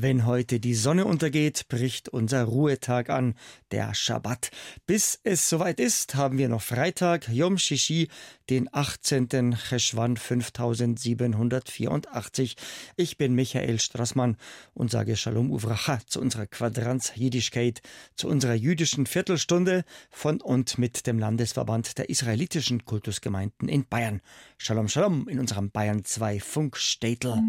Wenn heute die Sonne untergeht, bricht unser Ruhetag an, der Schabbat. Bis es soweit ist, haben wir noch Freitag, Yom Shishi, den 18. Cheshvan 5784. Ich bin Michael Strassmann und sage Shalom Uvracha zu unserer Quadranz Jiddischkeit, zu unserer jüdischen Viertelstunde von und mit dem Landesverband der israelitischen Kultusgemeinden in Bayern. Shalom Shalom in unserem Bayern 2 Funkstädtel.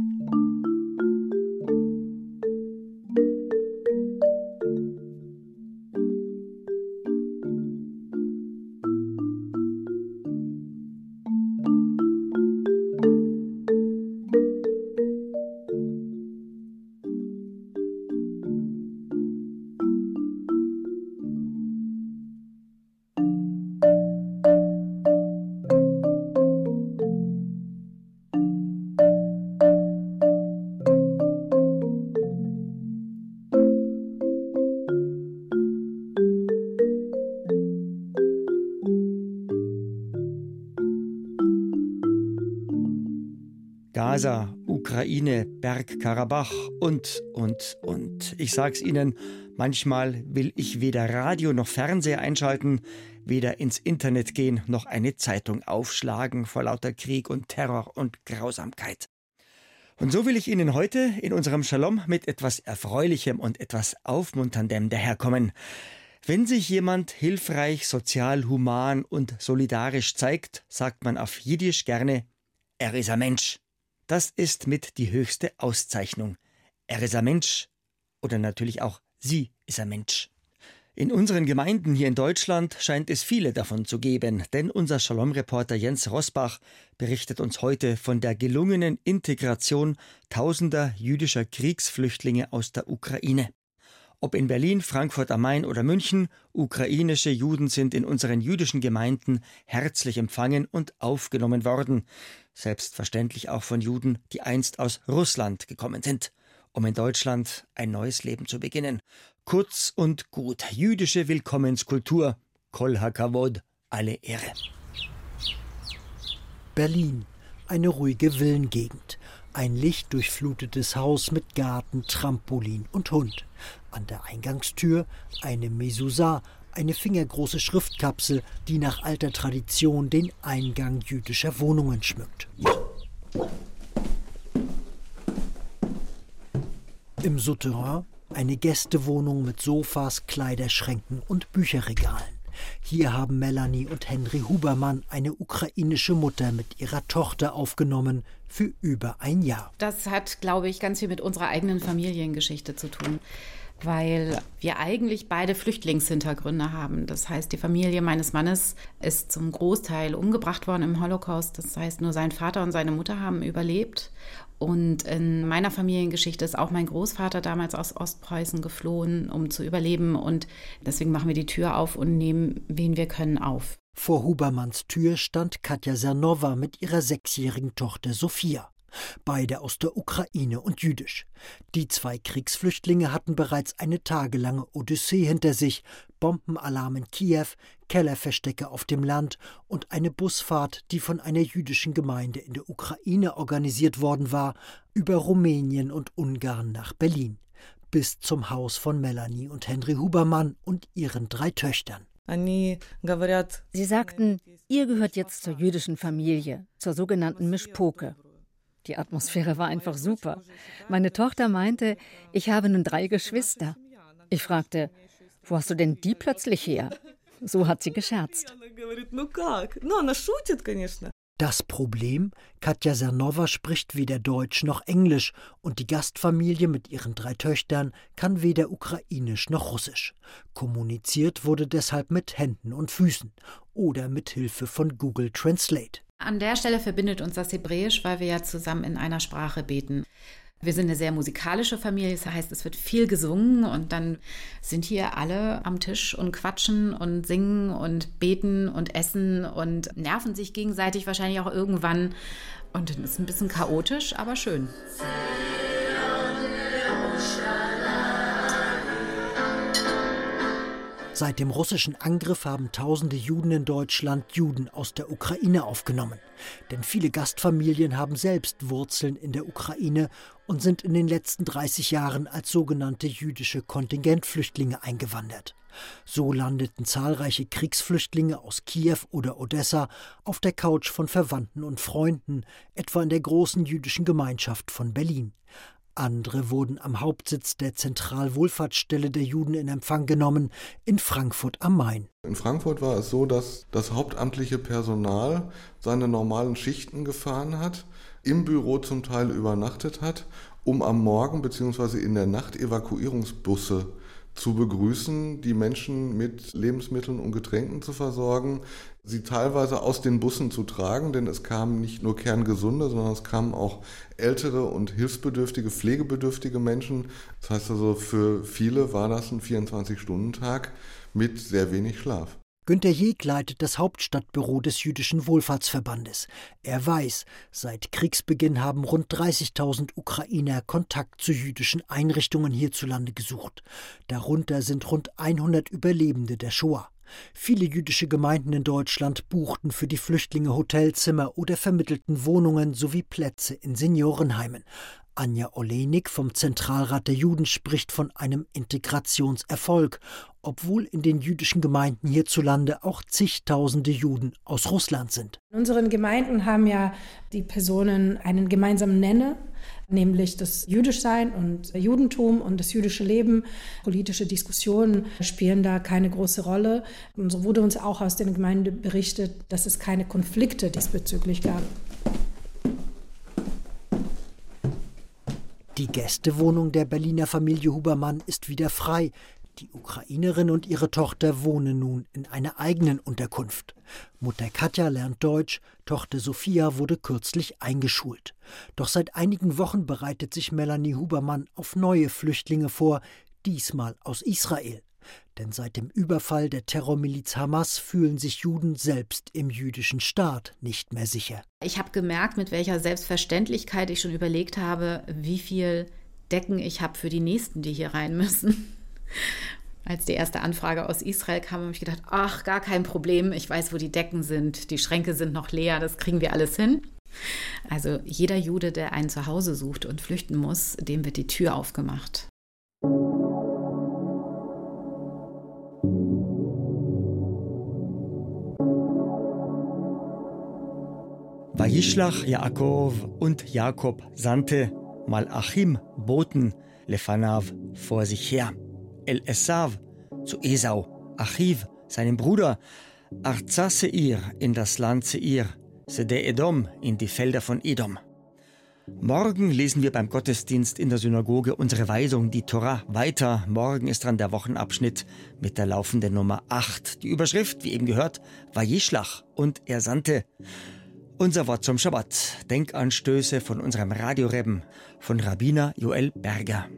Gaza, Ukraine, Bergkarabach und, und, und. Ich sag's Ihnen, manchmal will ich weder Radio noch Fernseher einschalten, weder ins Internet gehen noch eine Zeitung aufschlagen vor lauter Krieg und Terror und Grausamkeit. Und so will ich Ihnen heute in unserem Shalom mit etwas Erfreulichem und etwas Aufmunterndem daherkommen. Wenn sich jemand hilfreich, sozial, human und solidarisch zeigt, sagt man auf Jiddisch gerne, er ist ein Mensch. Das ist mit die höchste Auszeichnung. Er ist ein Mensch. Oder natürlich auch sie ist ein Mensch. In unseren Gemeinden hier in Deutschland scheint es viele davon zu geben, denn unser Shalom-Reporter Jens Rosbach berichtet uns heute von der gelungenen Integration tausender jüdischer Kriegsflüchtlinge aus der Ukraine. Ob in Berlin, Frankfurt am Main oder München, ukrainische Juden sind in unseren jüdischen Gemeinden herzlich empfangen und aufgenommen worden selbstverständlich auch von Juden, die einst aus Russland gekommen sind, um in Deutschland ein neues Leben zu beginnen. Kurz und gut, jüdische Willkommenskultur, Kol HaKavod, alle Ehre. Berlin, eine ruhige Villengegend. Ein lichtdurchflutetes Haus mit Garten, Trampolin und Hund. An der Eingangstür eine Mezuzah, eine fingergroße Schriftkapsel, die nach alter Tradition den Eingang jüdischer Wohnungen schmückt. Im Souterrain eine Gästewohnung mit Sofas, Kleiderschränken und Bücherregalen. Hier haben Melanie und Henry Hubermann eine ukrainische Mutter mit ihrer Tochter aufgenommen für über ein Jahr. Das hat, glaube ich, ganz viel mit unserer eigenen Familiengeschichte zu tun weil wir eigentlich beide Flüchtlingshintergründe haben. Das heißt, die Familie meines Mannes ist zum Großteil umgebracht worden im Holocaust. Das heißt, nur sein Vater und seine Mutter haben überlebt. Und in meiner Familiengeschichte ist auch mein Großvater damals aus Ostpreußen geflohen, um zu überleben. Und deswegen machen wir die Tür auf und nehmen, wen wir können, auf. Vor Hubermanns Tür stand Katja Sernova mit ihrer sechsjährigen Tochter Sophia beide aus der Ukraine und jüdisch. Die zwei Kriegsflüchtlinge hatten bereits eine tagelange Odyssee hinter sich, Bombenalarm in Kiew, Kellerverstecke auf dem Land und eine Busfahrt, die von einer jüdischen Gemeinde in der Ukraine organisiert worden war, über Rumänien und Ungarn nach Berlin, bis zum Haus von Melanie und Henry Hubermann und ihren drei Töchtern. Sie sagten, ihr gehört jetzt zur jüdischen Familie, zur sogenannten Mischpoke. Die Atmosphäre war einfach super. Meine Tochter meinte, ich habe nun drei Geschwister. Ich fragte, wo hast du denn die plötzlich her? So hat sie gescherzt. Das Problem, Katja Sernova spricht weder Deutsch noch Englisch und die Gastfamilie mit ihren drei Töchtern kann weder Ukrainisch noch Russisch. Kommuniziert wurde deshalb mit Händen und Füßen oder mit Hilfe von Google Translate. An der Stelle verbindet uns das Hebräisch, weil wir ja zusammen in einer Sprache beten. Wir sind eine sehr musikalische Familie, das heißt, es wird viel gesungen und dann sind hier alle am Tisch und quatschen und singen und beten und essen und nerven sich gegenseitig wahrscheinlich auch irgendwann. Und dann ist es ein bisschen chaotisch, aber schön. Seit dem russischen Angriff haben tausende Juden in Deutschland Juden aus der Ukraine aufgenommen. Denn viele Gastfamilien haben selbst Wurzeln in der Ukraine und sind in den letzten 30 Jahren als sogenannte jüdische Kontingentflüchtlinge eingewandert. So landeten zahlreiche Kriegsflüchtlinge aus Kiew oder Odessa auf der Couch von Verwandten und Freunden, etwa in der großen jüdischen Gemeinschaft von Berlin. Andere wurden am Hauptsitz der Zentralwohlfahrtsstelle der Juden in Empfang genommen, in Frankfurt am Main. In Frankfurt war es so, dass das hauptamtliche Personal seine normalen Schichten gefahren hat, im Büro zum Teil übernachtet hat, um am Morgen bzw. in der Nacht Evakuierungsbusse zu begrüßen, die Menschen mit Lebensmitteln und Getränken zu versorgen, sie teilweise aus den Bussen zu tragen, denn es kamen nicht nur kerngesunde, sondern es kamen auch ältere und hilfsbedürftige, pflegebedürftige Menschen. Das heißt also, für viele war das ein 24-Stunden-Tag mit sehr wenig Schlaf. Günter Jeg leitet das Hauptstadtbüro des Jüdischen Wohlfahrtsverbandes. Er weiß, seit Kriegsbeginn haben rund 30.000 Ukrainer Kontakt zu jüdischen Einrichtungen hierzulande gesucht. Darunter sind rund 100 Überlebende der Shoah. Viele jüdische Gemeinden in Deutschland buchten für die Flüchtlinge Hotelzimmer oder vermittelten Wohnungen sowie Plätze in Seniorenheimen. Anja Olenik vom Zentralrat der Juden spricht von einem Integrationserfolg, obwohl in den jüdischen Gemeinden hierzulande auch zigtausende Juden aus Russland sind. In unseren Gemeinden haben ja die Personen einen gemeinsamen Nenner, nämlich das Jüdischsein und Judentum und das jüdische Leben. Politische Diskussionen spielen da keine große Rolle. Und so wurde uns auch aus den Gemeinden berichtet, dass es keine Konflikte diesbezüglich gab. Die Gästewohnung der Berliner Familie Hubermann ist wieder frei. Die Ukrainerin und ihre Tochter wohnen nun in einer eigenen Unterkunft. Mutter Katja lernt Deutsch, Tochter Sophia wurde kürzlich eingeschult. Doch seit einigen Wochen bereitet sich Melanie Hubermann auf neue Flüchtlinge vor, diesmal aus Israel. Denn seit dem Überfall der Terrormiliz Hamas fühlen sich Juden selbst im jüdischen Staat nicht mehr sicher. Ich habe gemerkt, mit welcher Selbstverständlichkeit ich schon überlegt habe, wie viel Decken ich habe für die Nächsten, die hier rein müssen. Als die erste Anfrage aus Israel kam, habe ich gedacht, ach, gar kein Problem, ich weiß, wo die Decken sind, die Schränke sind noch leer, das kriegen wir alles hin. Also jeder Jude, der ein Zuhause sucht und flüchten muss, dem wird die Tür aufgemacht. Vayishlach Yaakov und Jakob sandte Malachim Boten Lefanav vor sich her. El Esav zu Esau, Achiv, seinem Bruder, Arza Seir in das Land Seir, Sede Edom in die Felder von Edom. Morgen lesen wir beim Gottesdienst in der Synagoge unsere Weisung, die Torah, weiter. Morgen ist dran der Wochenabschnitt mit der laufenden Nummer 8. Die Überschrift, wie eben gehört, war Jeschlach und er sandte. Unser Wort zum Schabbat. Denkanstöße von unserem Radiorebben von Rabbiner Joel Berger.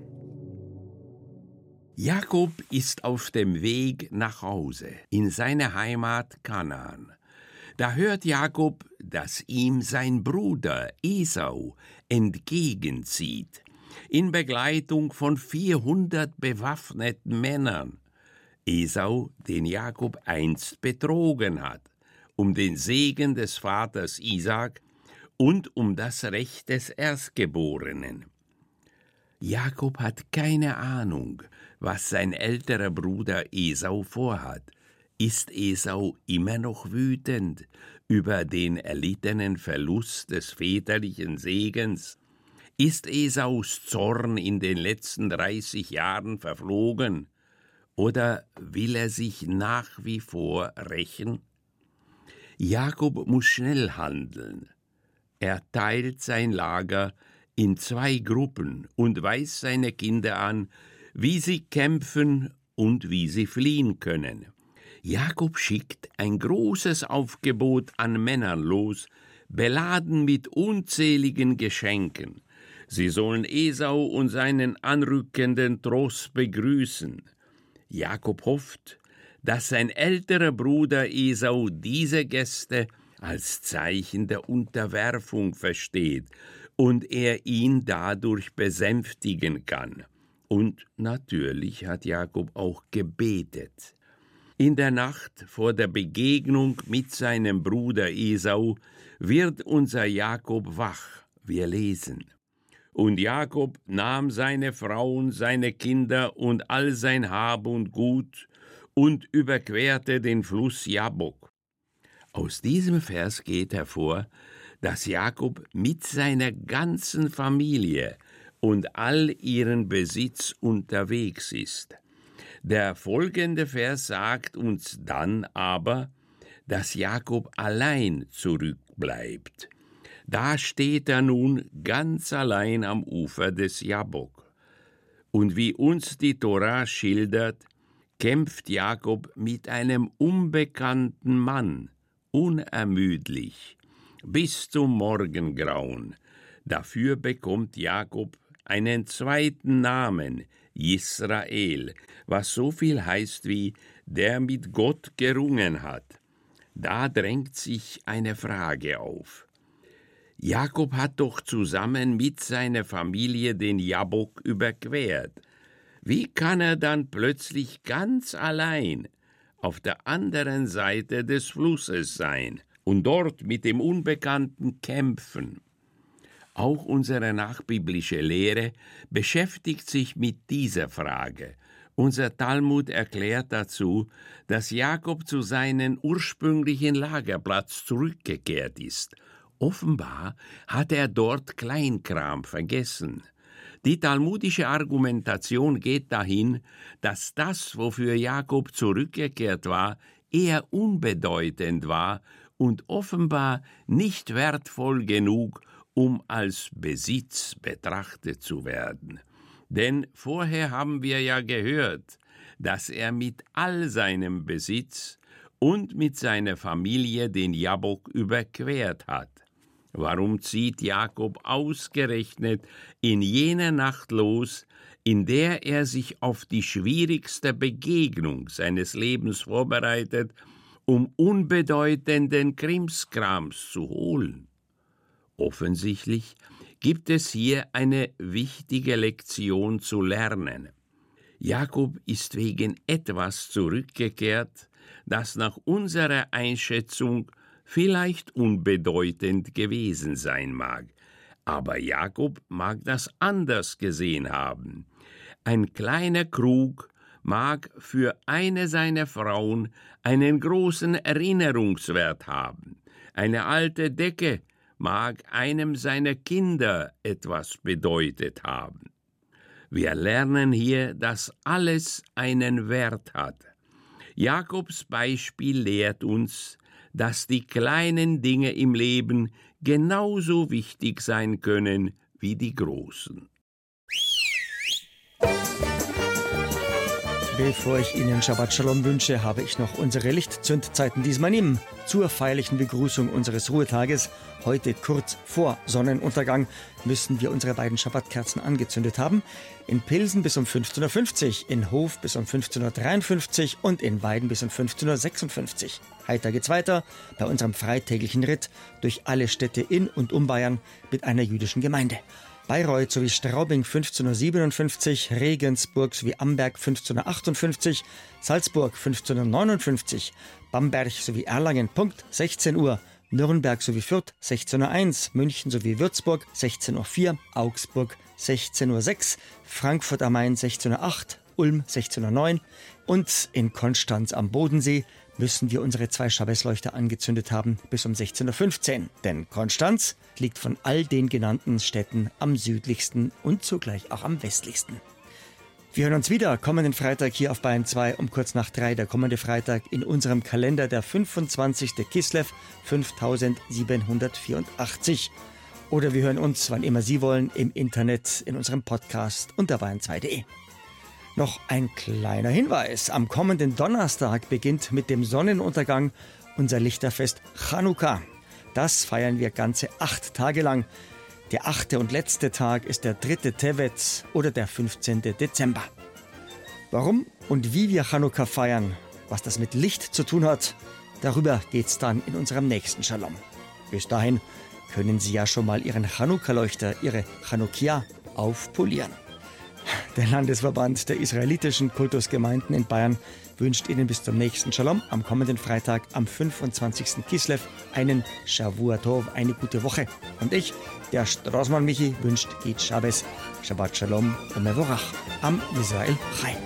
Jakob ist auf dem Weg nach Hause in seine Heimat Kanaan. Da hört Jakob, dass ihm sein Bruder Esau entgegenzieht, in Begleitung von 400 bewaffneten Männern. Esau, den Jakob einst betrogen hat um den Segen des Vaters Isaak und um das Recht des Erstgeborenen. Jakob hat keine Ahnung, was sein älterer Bruder Esau vorhat. Ist Esau immer noch wütend über den erlittenen Verlust des väterlichen Segens? Ist Esaus Zorn in den letzten dreißig Jahren verflogen? Oder will er sich nach wie vor rächen? Jakob muss schnell handeln. Er teilt sein Lager in zwei Gruppen und weist seine Kinder an, wie sie kämpfen und wie sie fliehen können. Jakob schickt ein großes Aufgebot an Männern los, beladen mit unzähligen Geschenken. Sie sollen Esau und seinen anrückenden Trost begrüßen. Jakob hofft, dass sein älterer Bruder Esau diese Gäste als Zeichen der Unterwerfung versteht und er ihn dadurch besänftigen kann. Und natürlich hat Jakob auch gebetet. In der Nacht vor der Begegnung mit seinem Bruder Esau wird unser Jakob wach, wir lesen. Und Jakob nahm seine Frauen, seine Kinder und all sein Hab und Gut und überquerte den Fluss Jabok. Aus diesem Vers geht hervor, dass Jakob mit seiner ganzen Familie und all ihren Besitz unterwegs ist. Der folgende Vers sagt uns dann aber, dass Jakob allein zurückbleibt. Da steht er nun ganz allein am Ufer des Jabok. Und wie uns die Tora schildert, kämpft Jakob mit einem unbekannten Mann, unermüdlich, bis zum Morgengrauen. Dafür bekommt Jakob einen zweiten Namen, Israel, was so viel heißt wie der mit Gott gerungen hat. Da drängt sich eine Frage auf. Jakob hat doch zusammen mit seiner Familie den Jabok überquert. Wie kann er dann plötzlich ganz allein auf der anderen Seite des Flusses sein und dort mit dem Unbekannten kämpfen? Auch unsere nachbiblische Lehre beschäftigt sich mit dieser Frage. Unser Talmud erklärt dazu, dass Jakob zu seinem ursprünglichen Lagerplatz zurückgekehrt ist – Offenbar hat er dort Kleinkram vergessen. Die talmudische Argumentation geht dahin, dass das, wofür Jakob zurückgekehrt war, eher unbedeutend war und offenbar nicht wertvoll genug, um als Besitz betrachtet zu werden. Denn vorher haben wir ja gehört, dass er mit all seinem Besitz und mit seiner Familie den Jabok überquert hat. Warum zieht Jakob ausgerechnet in jener Nacht los, in der er sich auf die schwierigste Begegnung seines Lebens vorbereitet, um unbedeutenden Krimskrams zu holen? Offensichtlich gibt es hier eine wichtige Lektion zu lernen. Jakob ist wegen etwas zurückgekehrt, das nach unserer Einschätzung vielleicht unbedeutend gewesen sein mag. Aber Jakob mag das anders gesehen haben. Ein kleiner Krug mag für eine seiner Frauen einen großen Erinnerungswert haben. Eine alte Decke mag einem seiner Kinder etwas bedeutet haben. Wir lernen hier, dass alles einen Wert hat. Jakobs Beispiel lehrt uns, dass die kleinen Dinge im Leben genauso wichtig sein können wie die großen. Bevor ich Ihnen Shabbat Shalom wünsche, habe ich noch unsere Lichtzündzeiten diesmal nehmen. Zur feierlichen Begrüßung unseres Ruhetages, heute kurz vor Sonnenuntergang, müssen wir unsere beiden Schabbatkerzen angezündet haben. In Pilsen bis um 15.50 Uhr, in Hof bis um 15.53 Uhr und in Weiden bis um 15.56 Uhr. Heiter geht's weiter bei unserem freitäglichen Ritt durch alle Städte in und um Bayern mit einer jüdischen Gemeinde. Bayreuth sowie Straubing 1557, Regensburg sowie Amberg 1558, Salzburg 1559, Bamberg sowie Erlangen Punkt 16 Uhr, Nürnberg sowie Fürth 16.01 München sowie Würzburg 16.04 Augsburg 16.06 Frankfurt am Main 16.08 Ulm 16.09 und in Konstanz am Bodensee müssen wir unsere zwei Schabbesleuchter angezündet haben bis um 16.15 Uhr. Denn Konstanz liegt von all den genannten Städten am südlichsten und zugleich auch am westlichsten. Wir hören uns wieder kommenden Freitag hier auf Bayern 2 um kurz nach drei. Der kommende Freitag in unserem Kalender der 25. Kislev 5784. Oder wir hören uns, wann immer Sie wollen, im Internet in unserem Podcast unter bayern2.de. Noch ein kleiner Hinweis. Am kommenden Donnerstag beginnt mit dem Sonnenuntergang unser Lichterfest Chanukka. Das feiern wir ganze acht Tage lang. Der achte und letzte Tag ist der dritte Tevet oder der 15. Dezember. Warum und wie wir Chanukka feiern, was das mit Licht zu tun hat, darüber geht's dann in unserem nächsten Shalom. Bis dahin können Sie ja schon mal Ihren Chanukka-Leuchter, Ihre Chanukia, aufpolieren. Der Landesverband der israelitischen Kultusgemeinden in Bayern wünscht Ihnen bis zum nächsten Shalom am kommenden Freitag am 25. Kislev einen Shavuatov, eine gute Woche. Und ich, der Straßmann Michi, wünscht Eid Shabbos, Shabbat Shalom und Mevorach am Israel Chai.